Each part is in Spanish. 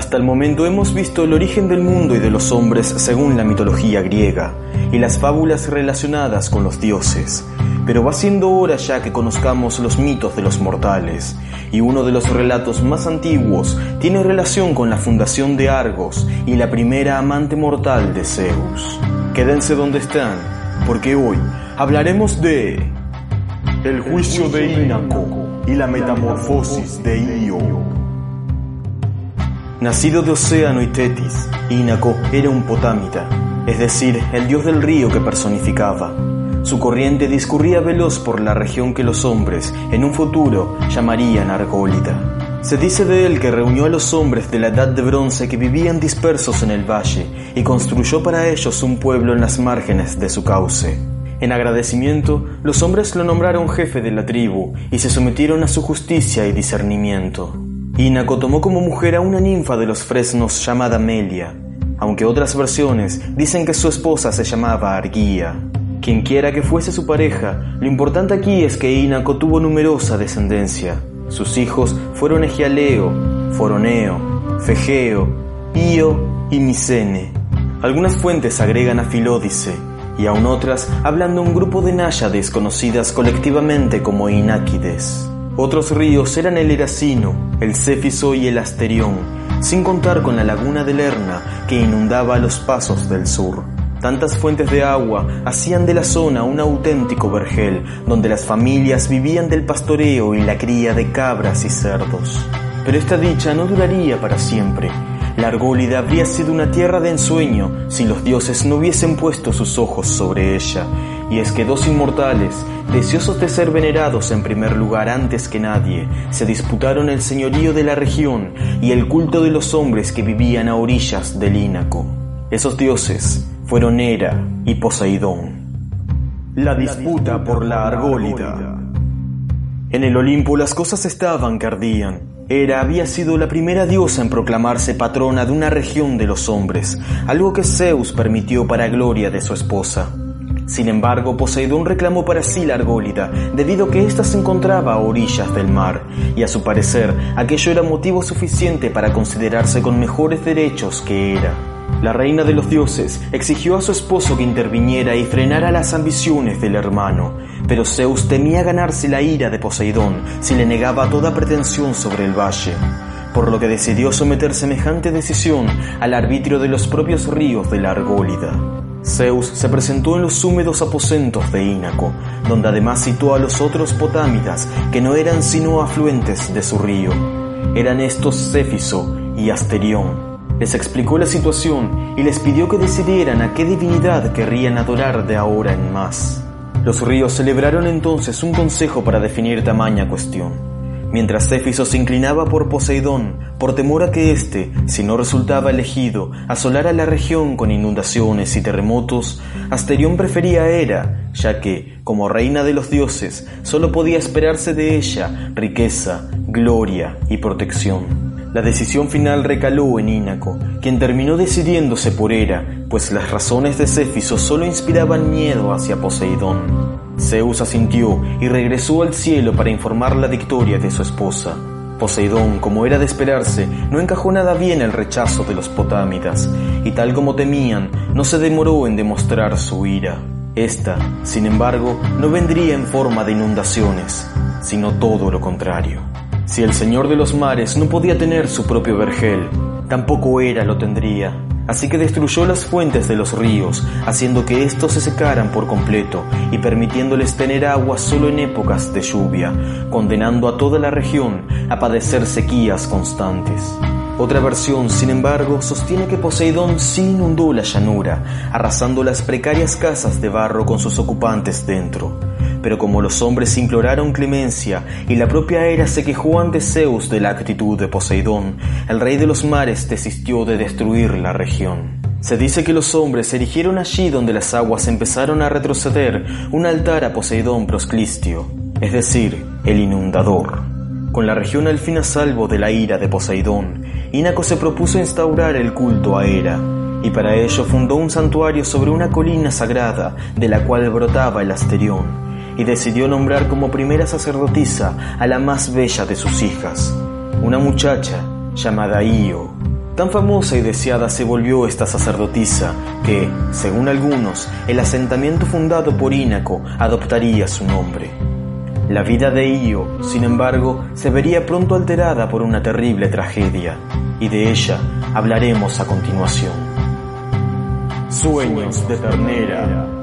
Hasta el momento hemos visto el origen del mundo y de los hombres según la mitología griega y las fábulas relacionadas con los dioses. Pero va siendo hora ya que conozcamos los mitos de los mortales, y uno de los relatos más antiguos tiene relación con la fundación de Argos y la primera amante mortal de Zeus. Quédense donde están, porque hoy hablaremos de el juicio de Inaco y la metamorfosis de Io. Nacido de Océano y Tetis, Inaco era un potámita, es decir, el dios del río que personificaba. Su corriente discurría veloz por la región que los hombres, en un futuro, llamarían Argólida. Se dice de él que reunió a los hombres de la edad de bronce que vivían dispersos en el valle y construyó para ellos un pueblo en las márgenes de su cauce. En agradecimiento, los hombres lo nombraron jefe de la tribu y se sometieron a su justicia y discernimiento. Inaco tomó como mujer a una ninfa de los fresnos llamada Melia, aunque otras versiones dicen que su esposa se llamaba Argía. Quienquiera que fuese su pareja, lo importante aquí es que Inaco tuvo numerosa descendencia. Sus hijos fueron Egialeo, Foroneo, Fegeo, Io y Micene. Algunas fuentes agregan a Filódice, y aún otras hablan de un grupo de náyades conocidas colectivamente como Ináquides. Otros ríos eran el Eracino, el Céfiso y el Asterión, sin contar con la laguna de Lerna que inundaba los pasos del sur. Tantas fuentes de agua hacían de la zona un auténtico vergel, donde las familias vivían del pastoreo y la cría de cabras y cerdos. Pero esta dicha no duraría para siempre. La Argólida habría sido una tierra de ensueño si los dioses no hubiesen puesto sus ojos sobre ella, y es que dos inmortales, deseosos de ser venerados en primer lugar antes que nadie, se disputaron el señorío de la región y el culto de los hombres que vivían a orillas del Ínaco. Esos dioses fueron Hera y Poseidón. La disputa por la Argólida. En el Olimpo las cosas estaban que ardían. Hera había sido la primera diosa en proclamarse patrona de una región de los hombres, algo que Zeus permitió para gloria de su esposa. Sin embargo, Poseidón reclamó para sí la Argólida, debido a que ésta se encontraba a orillas del mar, y a su parecer aquello era motivo suficiente para considerarse con mejores derechos que era. La reina de los dioses exigió a su esposo que interviniera y frenara las ambiciones del hermano, pero Zeus temía ganarse la ira de Poseidón si le negaba toda pretensión sobre el valle, por lo que decidió someter semejante decisión al arbitrio de los propios ríos de la Argólida. Zeus se presentó en los húmedos aposentos de Ínaco, donde además citó a los otros potámidas que no eran sino afluentes de su río. Eran estos Céfiso y Asterión. Les explicó la situación y les pidió que decidieran a qué divinidad querrían adorar de ahora en más. Los ríos celebraron entonces un consejo para definir tamaña cuestión. Mientras Céfiso se inclinaba por Poseidón, por temor a que éste, si no resultaba elegido, asolara la región con inundaciones y terremotos, Asterión prefería a Hera, ya que, como reina de los dioses, solo podía esperarse de ella riqueza, gloria y protección. La decisión final recaló en Ínaco, quien terminó decidiéndose por Hera, pues las razones de Céfiso solo inspiraban miedo hacia Poseidón. Zeus asintió y regresó al cielo para informar la victoria de su esposa. Poseidón, como era de esperarse, no encajó nada bien el rechazo de los potámidas, y tal como temían, no se demoró en demostrar su ira. Esta, sin embargo, no vendría en forma de inundaciones, sino todo lo contrario. Si el Señor de los mares no podía tener su propio vergel, tampoco Hera lo tendría. Así que destruyó las fuentes de los ríos, haciendo que éstos se secaran por completo y permitiéndoles tener agua solo en épocas de lluvia, condenando a toda la región a padecer sequías constantes. Otra versión, sin embargo, sostiene que Poseidón sí inundó la llanura, arrasando las precarias casas de barro con sus ocupantes dentro. Pero como los hombres imploraron clemencia y la propia Hera se quejó ante Zeus de la actitud de Poseidón, el rey de los mares desistió de destruir la región. Se dice que los hombres erigieron allí donde las aguas empezaron a retroceder un altar a Poseidón Prosclistio, es decir, el inundador. Con la región al fin a salvo de la ira de Poseidón, Inaco se propuso instaurar el culto a Hera, y para ello fundó un santuario sobre una colina sagrada de la cual brotaba el Asterión, y decidió nombrar como primera sacerdotisa a la más bella de sus hijas, una muchacha llamada Io. Tan famosa y deseada se volvió esta sacerdotisa que, según algunos, el asentamiento fundado por Inaco adoptaría su nombre. La vida de Io, sin embargo, se vería pronto alterada por una terrible tragedia, y de ella hablaremos a continuación. Sueños de ternera.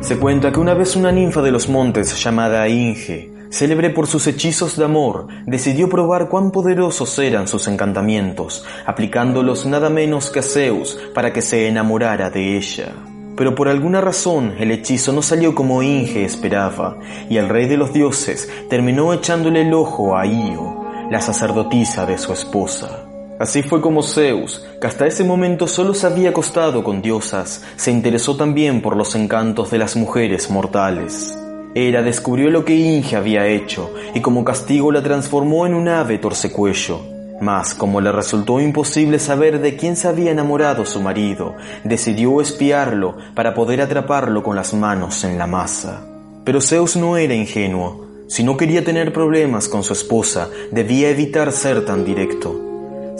Se cuenta que una vez una ninfa de los montes llamada Inge, célebre por sus hechizos de amor, decidió probar cuán poderosos eran sus encantamientos, aplicándolos nada menos que a Zeus para que se enamorara de ella pero por alguna razón el hechizo no salió como Inge esperaba, y el rey de los dioses terminó echándole el ojo a Io, la sacerdotisa de su esposa. Así fue como Zeus, que hasta ese momento solo se había acostado con diosas, se interesó también por los encantos de las mujeres mortales. Hera descubrió lo que Inge había hecho y como castigo la transformó en un ave torcecuello, mas, como le resultó imposible saber de quién se había enamorado su marido, decidió espiarlo para poder atraparlo con las manos en la masa. Pero Zeus no era ingenuo. Si no quería tener problemas con su esposa, debía evitar ser tan directo.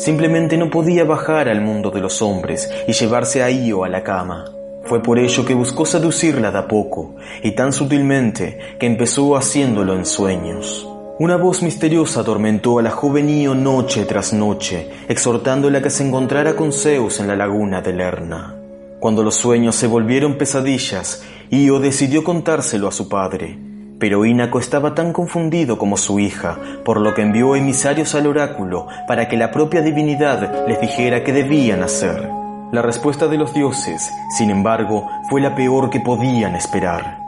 Simplemente no podía bajar al mundo de los hombres y llevarse a Io a la cama. Fue por ello que buscó seducirla de a poco, y tan sutilmente que empezó haciéndolo en sueños. Una voz misteriosa atormentó a la joven Io noche tras noche, exhortándola a que se encontrara con Zeus en la laguna de Lerna. Cuando los sueños se volvieron pesadillas, Io decidió contárselo a su padre, pero Inaco estaba tan confundido como su hija, por lo que envió emisarios al oráculo para que la propia divinidad les dijera qué debían hacer. La respuesta de los dioses, sin embargo, fue la peor que podían esperar.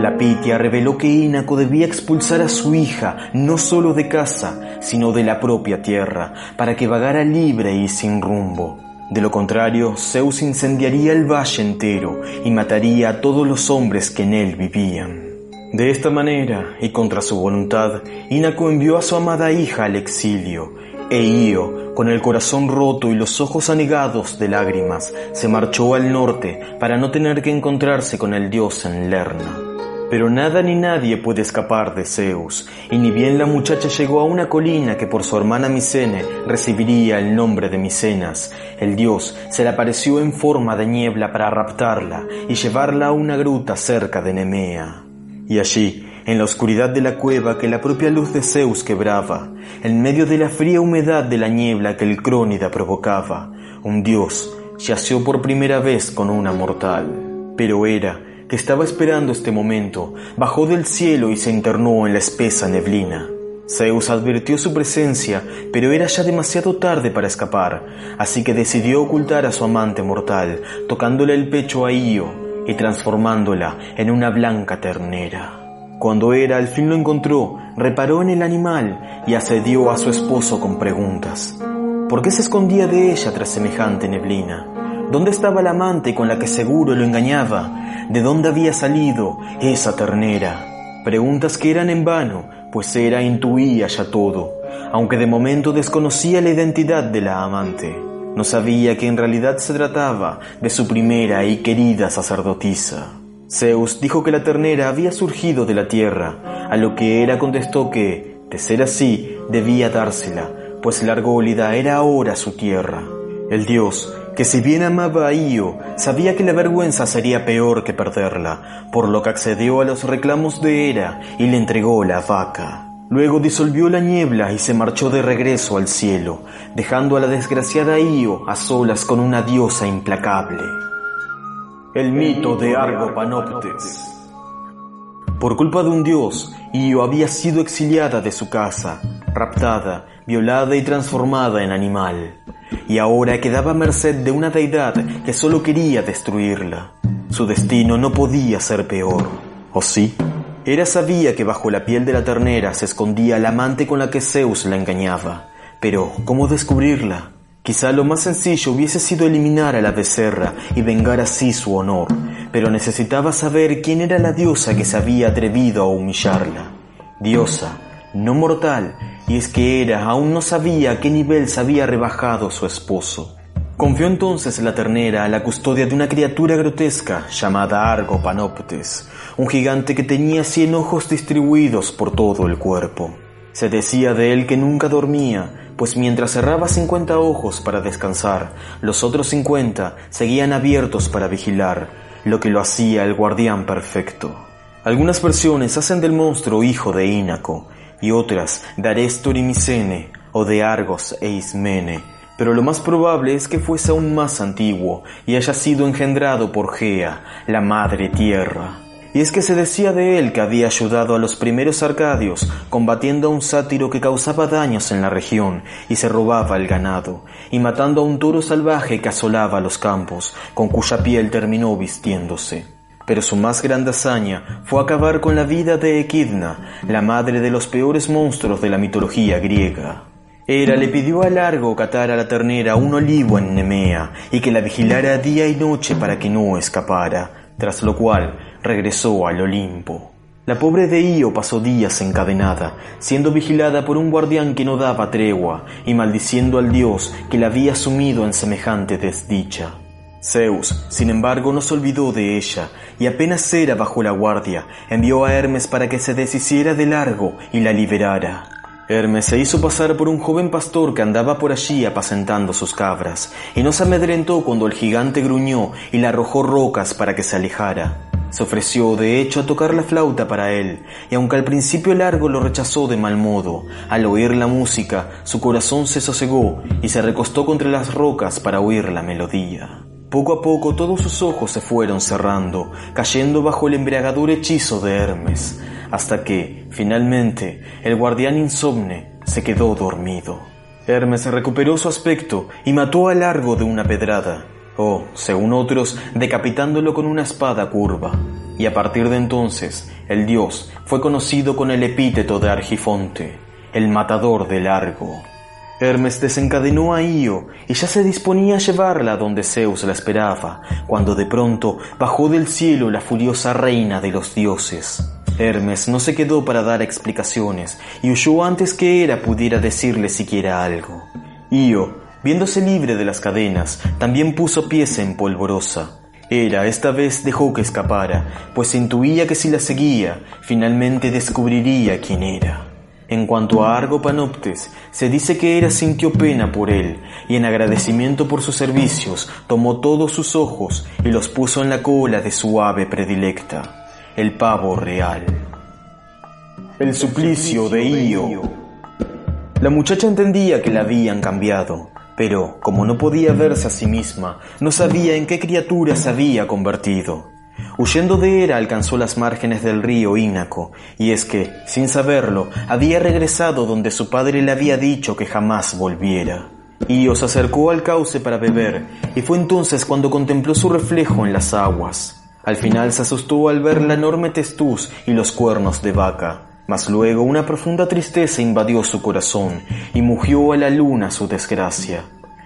La Pitia reveló que Inaco debía expulsar a su hija no solo de casa, sino de la propia tierra, para que vagara libre y sin rumbo. De lo contrario, Zeus incendiaría el valle entero y mataría a todos los hombres que en él vivían. De esta manera, y contra su voluntad, Inaco envió a su amada hija al exilio, e Io, con el corazón roto y los ojos anegados de lágrimas, se marchó al norte para no tener que encontrarse con el dios en Lerna. Pero nada ni nadie puede escapar de Zeus, y ni bien la muchacha llegó a una colina que por su hermana Micene recibiría el nombre de Micenas, el dios se le apareció en forma de niebla para raptarla y llevarla a una gruta cerca de Nemea. Y allí, en la oscuridad de la cueva que la propia luz de Zeus quebraba, en medio de la fría humedad de la niebla que el crónida provocaba, un dios yació por primera vez con una mortal. Pero era que estaba esperando este momento, bajó del cielo y se internó en la espesa neblina. Zeus advirtió su presencia, pero era ya demasiado tarde para escapar, así que decidió ocultar a su amante mortal, tocándole el pecho a Io y transformándola en una blanca ternera. Cuando Hera al fin lo encontró, reparó en el animal y asedió a su esposo con preguntas. ¿Por qué se escondía de ella tras semejante neblina? ¿Dónde estaba la amante con la que seguro lo engañaba? ¿De dónde había salido esa ternera? Preguntas que eran en vano, pues era intuía ya todo, aunque de momento desconocía la identidad de la amante. No sabía que en realidad se trataba de su primera y querida sacerdotisa. Zeus dijo que la ternera había surgido de la tierra, a lo que Hera contestó que, de ser así, debía dársela, pues la Argólida era ahora su tierra. El dios que si bien amaba a Io, sabía que la vergüenza sería peor que perderla, por lo que accedió a los reclamos de Hera y le entregó la vaca. Luego disolvió la niebla y se marchó de regreso al cielo, dejando a la desgraciada Io a solas con una diosa implacable. El mito de Argo Panoptes. Por culpa de un dios, Io había sido exiliada de su casa, raptada, violada y transformada en animal, y ahora quedaba a merced de una deidad que solo quería destruirla. Su destino no podía ser peor, ¿o sí? Era sabía que bajo la piel de la ternera se escondía la amante con la que Zeus la engañaba, pero ¿cómo descubrirla? Quizá lo más sencillo hubiese sido eliminar a la becerra y vengar así su honor, pero necesitaba saber quién era la diosa que se había atrevido a humillarla. Diosa, no mortal, y es que era aún no sabía a qué nivel se había rebajado su esposo. Confió entonces la ternera a la custodia de una criatura grotesca llamada Argo Panoptes, un gigante que tenía cien ojos distribuidos por todo el cuerpo. Se decía de él que nunca dormía, pues mientras cerraba cincuenta ojos para descansar, los otros cincuenta seguían abiertos para vigilar, lo que lo hacía el guardián perfecto. Algunas versiones hacen del monstruo hijo de Ínaco, y otras de Arestor y Micene, o de Argos e Ismene, pero lo más probable es que fuese aún más antiguo y haya sido engendrado por Gea, la madre tierra. Y es que se decía de él que había ayudado a los primeros arcadios combatiendo a un sátiro que causaba daños en la región y se robaba el ganado, y matando a un toro salvaje que asolaba los campos, con cuya piel terminó vistiéndose. Pero su más grande hazaña fue acabar con la vida de Equidna, la madre de los peores monstruos de la mitología griega. Hera le pidió a Largo catar a la ternera un olivo en Nemea y que la vigilara día y noche para que no escapara, tras lo cual regresó al Olimpo. La pobre de Io pasó días encadenada, siendo vigilada por un guardián que no daba tregua y maldiciendo al dios que la había sumido en semejante desdicha. Zeus, sin embargo, no se olvidó de ella, y apenas era bajo la guardia, envió a Hermes para que se deshiciera de largo y la liberara. Hermes se hizo pasar por un joven pastor que andaba por allí apacentando sus cabras, y no se amedrentó cuando el gigante gruñó y le arrojó rocas para que se alejara. Se ofreció, de hecho, a tocar la flauta para él, y aunque al principio largo lo rechazó de mal modo, al oír la música, su corazón se sosegó y se recostó contra las rocas para oír la melodía. Poco a poco todos sus ojos se fueron cerrando, cayendo bajo el embriagador hechizo de Hermes, hasta que, finalmente, el guardián insomne se quedó dormido. Hermes recuperó su aspecto y mató a Largo de una pedrada, o, según otros, decapitándolo con una espada curva. Y a partir de entonces, el dios fue conocido con el epíteto de Argifonte, el matador de Largo. Hermes desencadenó a Io y ya se disponía a llevarla donde Zeus la esperaba, cuando de pronto bajó del cielo la furiosa reina de los dioses. Hermes no se quedó para dar explicaciones y huyó antes que Hera pudiera decirle siquiera algo. Io, viéndose libre de las cadenas, también puso pies en polvorosa. Hera esta vez dejó que escapara, pues intuía que si la seguía, finalmente descubriría quién era. En cuanto a Argo Panoptes, se dice que Hera sintió pena por él, y en agradecimiento por sus servicios, tomó todos sus ojos y los puso en la cola de su ave predilecta, el pavo real. El suplicio de Io. La muchacha entendía que la habían cambiado, pero como no podía verse a sí misma, no sabía en qué criatura se había convertido. Huyendo de Hera alcanzó las márgenes del río Ínaco, y es que, sin saberlo, había regresado donde su padre le había dicho que jamás volviera. Io se acercó al cauce para beber, y fue entonces cuando contempló su reflejo en las aguas. Al final se asustó al ver la enorme testuz y los cuernos de vaca, mas luego una profunda tristeza invadió su corazón y mugió a la luna su desgracia.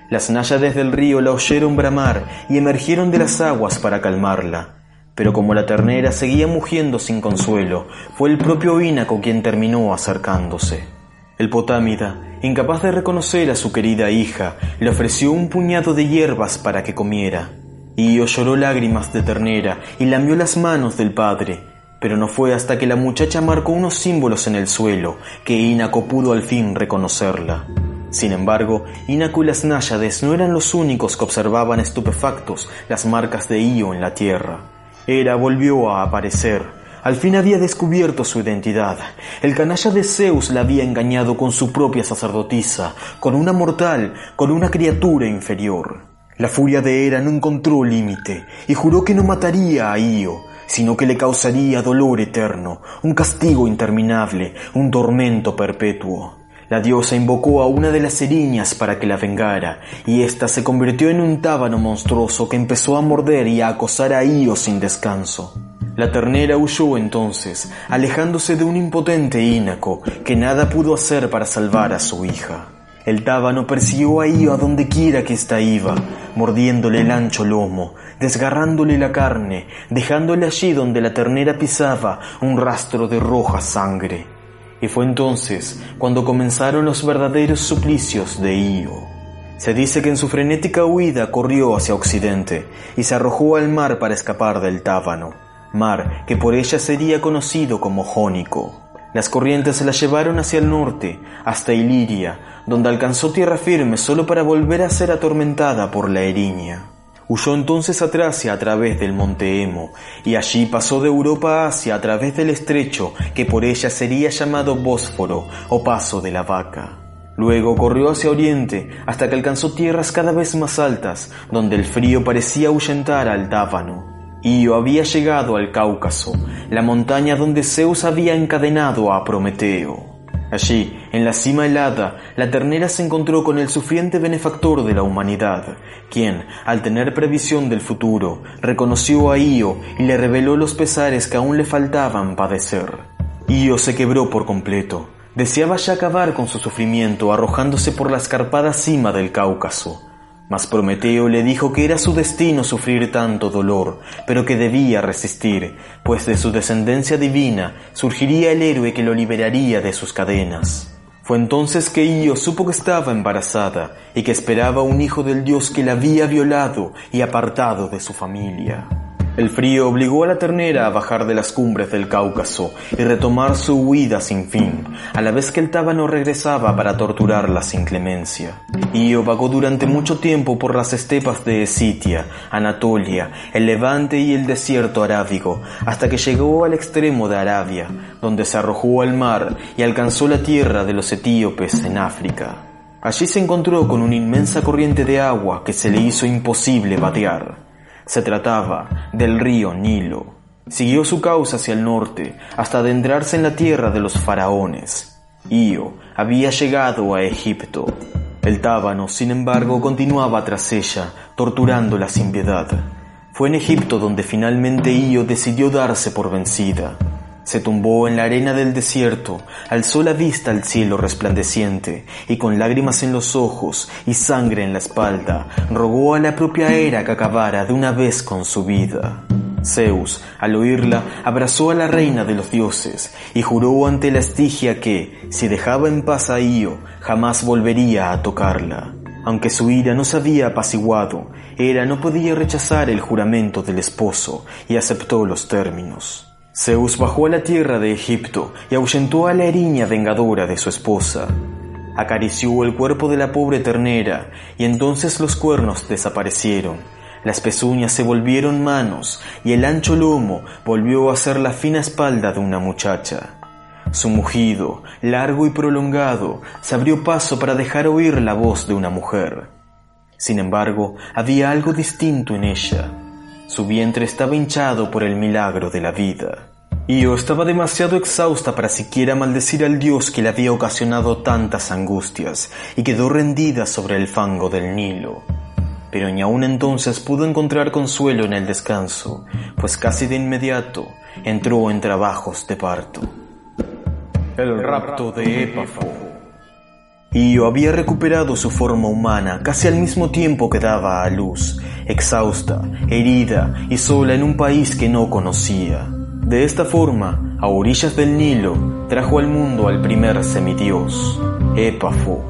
Las náyades del río la oyeron bramar y emergieron de las aguas para calmarla. Pero como la ternera seguía mugiendo sin consuelo, fue el propio Ínaco quien terminó acercándose. El potámida, incapaz de reconocer a su querida hija, le ofreció un puñado de hierbas para que comiera. Io lloró lágrimas de ternera y lamió las manos del padre, pero no fue hasta que la muchacha marcó unos símbolos en el suelo que Ínaco pudo al fin reconocerla. Sin embargo, Ínaco y las náyades no eran los únicos que observaban estupefactos las marcas de Io en la tierra. Hera volvió a aparecer. Al fin había descubierto su identidad. El canalla de Zeus la había engañado con su propia sacerdotisa, con una mortal, con una criatura inferior. La furia de Hera no encontró límite y juró que no mataría a Io, sino que le causaría dolor eterno, un castigo interminable, un tormento perpetuo. La diosa invocó a una de las eriñas para que la vengara, y ésta se convirtió en un tábano monstruoso que empezó a morder y a acosar a Io sin descanso. La ternera huyó entonces, alejándose de un impotente ínaco que nada pudo hacer para salvar a su hija. El tábano persiguió a Io a donde quiera que ésta iba, mordiéndole el ancho lomo, desgarrándole la carne, dejándole allí donde la ternera pisaba un rastro de roja sangre. Y fue entonces cuando comenzaron los verdaderos suplicios de Io. Se dice que en su frenética huida corrió hacia occidente y se arrojó al mar para escapar del tábano, mar que por ella sería conocido como Jónico. Las corrientes la llevaron hacia el norte, hasta Iliria, donde alcanzó tierra firme solo para volver a ser atormentada por la eriña. Huyó entonces a Tracia a través del monte Emo, y allí pasó de Europa a Asia a través del estrecho que por ella sería llamado Bósforo o Paso de la Vaca. Luego corrió hacia oriente hasta que alcanzó tierras cada vez más altas, donde el frío parecía ahuyentar al Dábano. Io había llegado al Cáucaso, la montaña donde Zeus había encadenado a Prometeo. Allí, en la cima helada, la ternera se encontró con el sufriente benefactor de la humanidad, quien, al tener previsión del futuro, reconoció a Io y le reveló los pesares que aún le faltaban padecer. Io se quebró por completo. Deseaba ya acabar con su sufrimiento arrojándose por la escarpada cima del Cáucaso. Mas Prometeo le dijo que era su destino sufrir tanto dolor, pero que debía resistir, pues de su descendencia divina surgiría el héroe que lo liberaría de sus cadenas. Fue entonces que Io supo que estaba embarazada y que esperaba un hijo del dios que la había violado y apartado de su familia. El frío obligó a la ternera a bajar de las cumbres del Cáucaso y retomar su huida sin fin, a la vez que el tábano regresaba para torturarla sin clemencia. Io vagó durante mucho tiempo por las estepas de Esitia, Anatolia, el Levante y el desierto arábigo, hasta que llegó al extremo de Arabia, donde se arrojó al mar y alcanzó la tierra de los etíopes en África. Allí se encontró con una inmensa corriente de agua que se le hizo imposible vadear. Se trataba del río Nilo. Siguió su causa hacia el norte hasta adentrarse en la tierra de los faraones. Io había llegado a Egipto. El tábano, sin embargo, continuaba tras ella, torturándola sin piedad. Fue en Egipto donde finalmente Io decidió darse por vencida. Se tumbó en la arena del desierto, alzó la vista al cielo resplandeciente y con lágrimas en los ojos y sangre en la espalda, rogó a la propia era que acabara de una vez con su vida. Zeus, al oírla, abrazó a la reina de los dioses y juró ante la Estigia que, si dejaba en paz a Io, jamás volvería a tocarla. Aunque su ira no se había apaciguado, Hera no podía rechazar el juramento del esposo y aceptó los términos. Zeus bajó a la tierra de Egipto y ahuyentó a la eriña vengadora de su esposa. Acarició el cuerpo de la pobre ternera y entonces los cuernos desaparecieron. Las pezuñas se volvieron manos y el ancho lomo volvió a ser la fina espalda de una muchacha. Su mugido, largo y prolongado, se abrió paso para dejar oír la voz de una mujer. Sin embargo, había algo distinto en ella. Su vientre estaba hinchado por el milagro de la vida. Io estaba demasiado exhausta para siquiera maldecir al dios que le había ocasionado tantas angustias y quedó rendida sobre el fango del Nilo. Pero ni aún entonces pudo encontrar consuelo en el descanso, pues casi de inmediato entró en trabajos de parto. El rapto de Épafo. Io había recuperado su forma humana casi al mismo tiempo que daba a luz, exhausta, herida y sola en un país que no conocía. De esta forma, a orillas del Nilo, trajo al mundo al primer semidios, Épafo.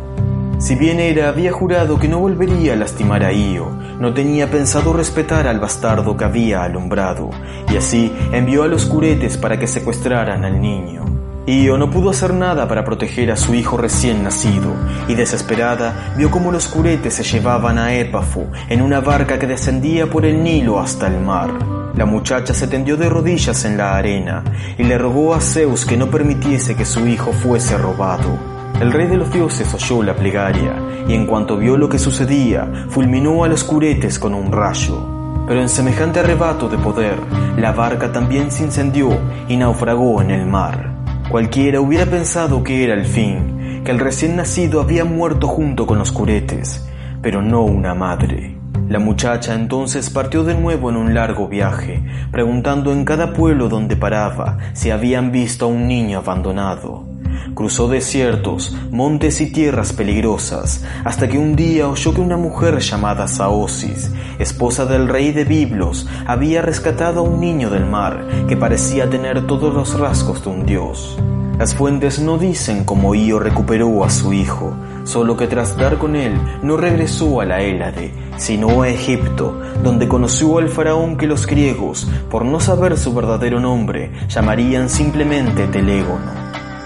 Si bien Hera había jurado que no volvería a lastimar a Io, no tenía pensado respetar al bastardo que había alumbrado, y así envió a los curetes para que secuestraran al niño. Io no pudo hacer nada para proteger a su hijo recién nacido, y desesperada vio cómo los curetes se llevaban a Épafo en una barca que descendía por el Nilo hasta el mar. La muchacha se tendió de rodillas en la arena y le rogó a Zeus que no permitiese que su hijo fuese robado. El rey de los dioses oyó la plegaria y en cuanto vio lo que sucedía, fulminó a los curetes con un rayo. Pero en semejante arrebato de poder, la barca también se incendió y naufragó en el mar. Cualquiera hubiera pensado que era el fin, que el recién nacido había muerto junto con los curetes, pero no una madre. La muchacha entonces partió de nuevo en un largo viaje, preguntando en cada pueblo donde paraba si habían visto a un niño abandonado. Cruzó desiertos, montes y tierras peligrosas, hasta que un día oyó que una mujer llamada Saosis, esposa del rey de Biblos, había rescatado a un niño del mar que parecía tener todos los rasgos de un dios. Las fuentes no dicen cómo Io recuperó a su hijo, solo que tras dar con él no regresó a la Hélade, sino a Egipto, donde conoció al faraón que los griegos, por no saber su verdadero nombre, llamarían simplemente Telégono.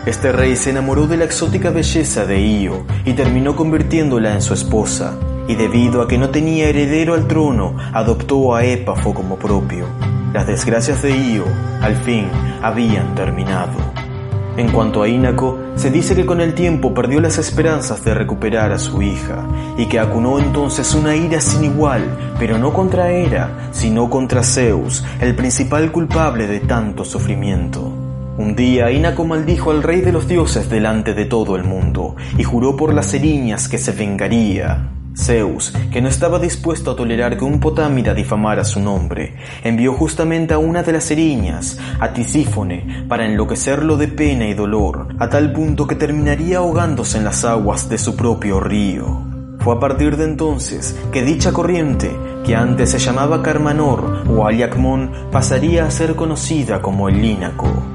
Este rey se enamoró de la exótica belleza de Io y terminó convirtiéndola en su esposa, y debido a que no tenía heredero al trono, adoptó a Épafo como propio. Las desgracias de Io, al fin, habían terminado. En cuanto a Ínaco, se dice que con el tiempo perdió las esperanzas de recuperar a su hija, y que acunó entonces una ira sin igual, pero no contra Hera, sino contra Zeus, el principal culpable de tanto sufrimiento. Un día Inaco maldijo al rey de los dioses delante de todo el mundo y juró por las eriñas que se vengaría. Zeus, que no estaba dispuesto a tolerar que un potámida difamara su nombre, envió justamente a una de las eriñas, a Tisífone, para enloquecerlo de pena y dolor, a tal punto que terminaría ahogándose en las aguas de su propio río. Fue a partir de entonces que dicha corriente, que antes se llamaba Carmanor o Aliacmón, pasaría a ser conocida como el Línaco.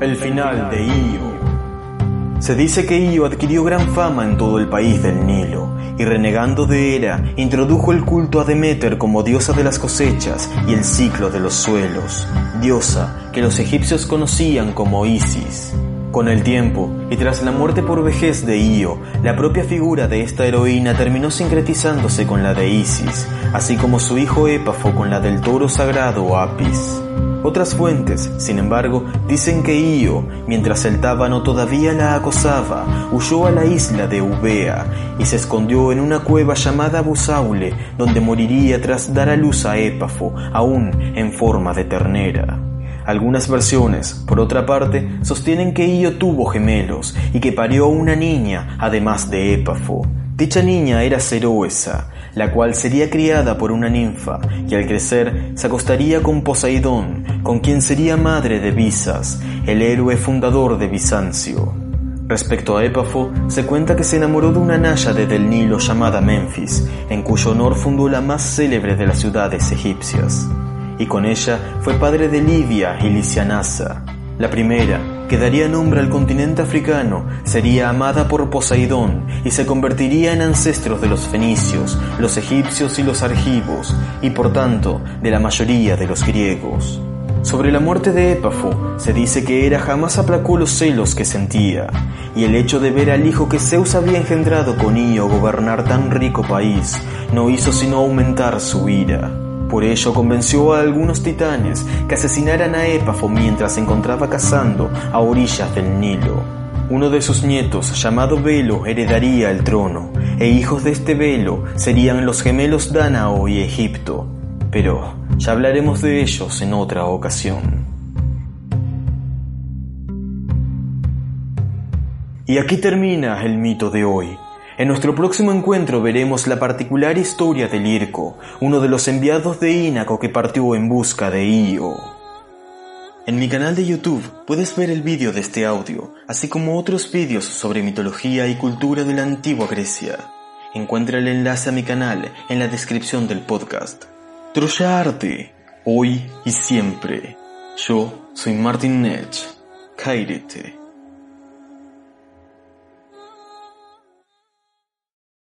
El final de Io. Se dice que Io adquirió gran fama en todo el país del Nilo y renegando de Hera introdujo el culto a Demeter como diosa de las cosechas y el ciclo de los suelos, diosa que los egipcios conocían como Isis. Con el tiempo, y tras la muerte por vejez de Io, la propia figura de esta heroína terminó sincretizándose con la de Isis, así como su hijo Épafo con la del toro sagrado Apis. Otras fuentes, sin embargo, dicen que Io, mientras el tábano todavía la acosaba, huyó a la isla de Eubea y se escondió en una cueva llamada Busaule, donde moriría tras dar a luz a Épafo, aún en forma de ternera. Algunas versiones, por otra parte, sostienen que Io tuvo gemelos y que parió una niña, además de Épafo. Dicha niña era Ceroesa, la cual sería criada por una ninfa y al crecer se acostaría con Poseidón, con quien sería madre de Visas, el héroe fundador de Bizancio. Respecto a Épafo, se cuenta que se enamoró de una náyade del Nilo llamada Memphis, en cuyo honor fundó la más célebre de las ciudades egipcias. Y con ella fue padre de Livia y Lisianasa. La primera, que daría nombre al continente africano, sería amada por Poseidón y se convertiría en ancestros de los fenicios, los egipcios y los argivos, y por tanto de la mayoría de los griegos. Sobre la muerte de Épafo se dice que Hera jamás aplacó los celos que sentía, y el hecho de ver al hijo que Zeus había engendrado con Io gobernar tan rico país no hizo sino aumentar su ira. Por ello convenció a algunos titanes que asesinaran a Épafo mientras se encontraba cazando a orillas del Nilo. Uno de sus nietos, llamado Velo, heredaría el trono, e hijos de este Velo serían los gemelos Danao y Egipto. Pero ya hablaremos de ellos en otra ocasión. Y aquí termina el mito de hoy. En nuestro próximo encuentro veremos la particular historia de Lirco, uno de los enviados de Ínaco que partió en busca de Io. En mi canal de YouTube puedes ver el vídeo de este audio, así como otros vídeos sobre mitología y cultura de la antigua Grecia. Encuentra el enlace a mi canal en la descripción del podcast. Troya Arte, hoy y siempre. Yo soy Martin Nech. Kairete.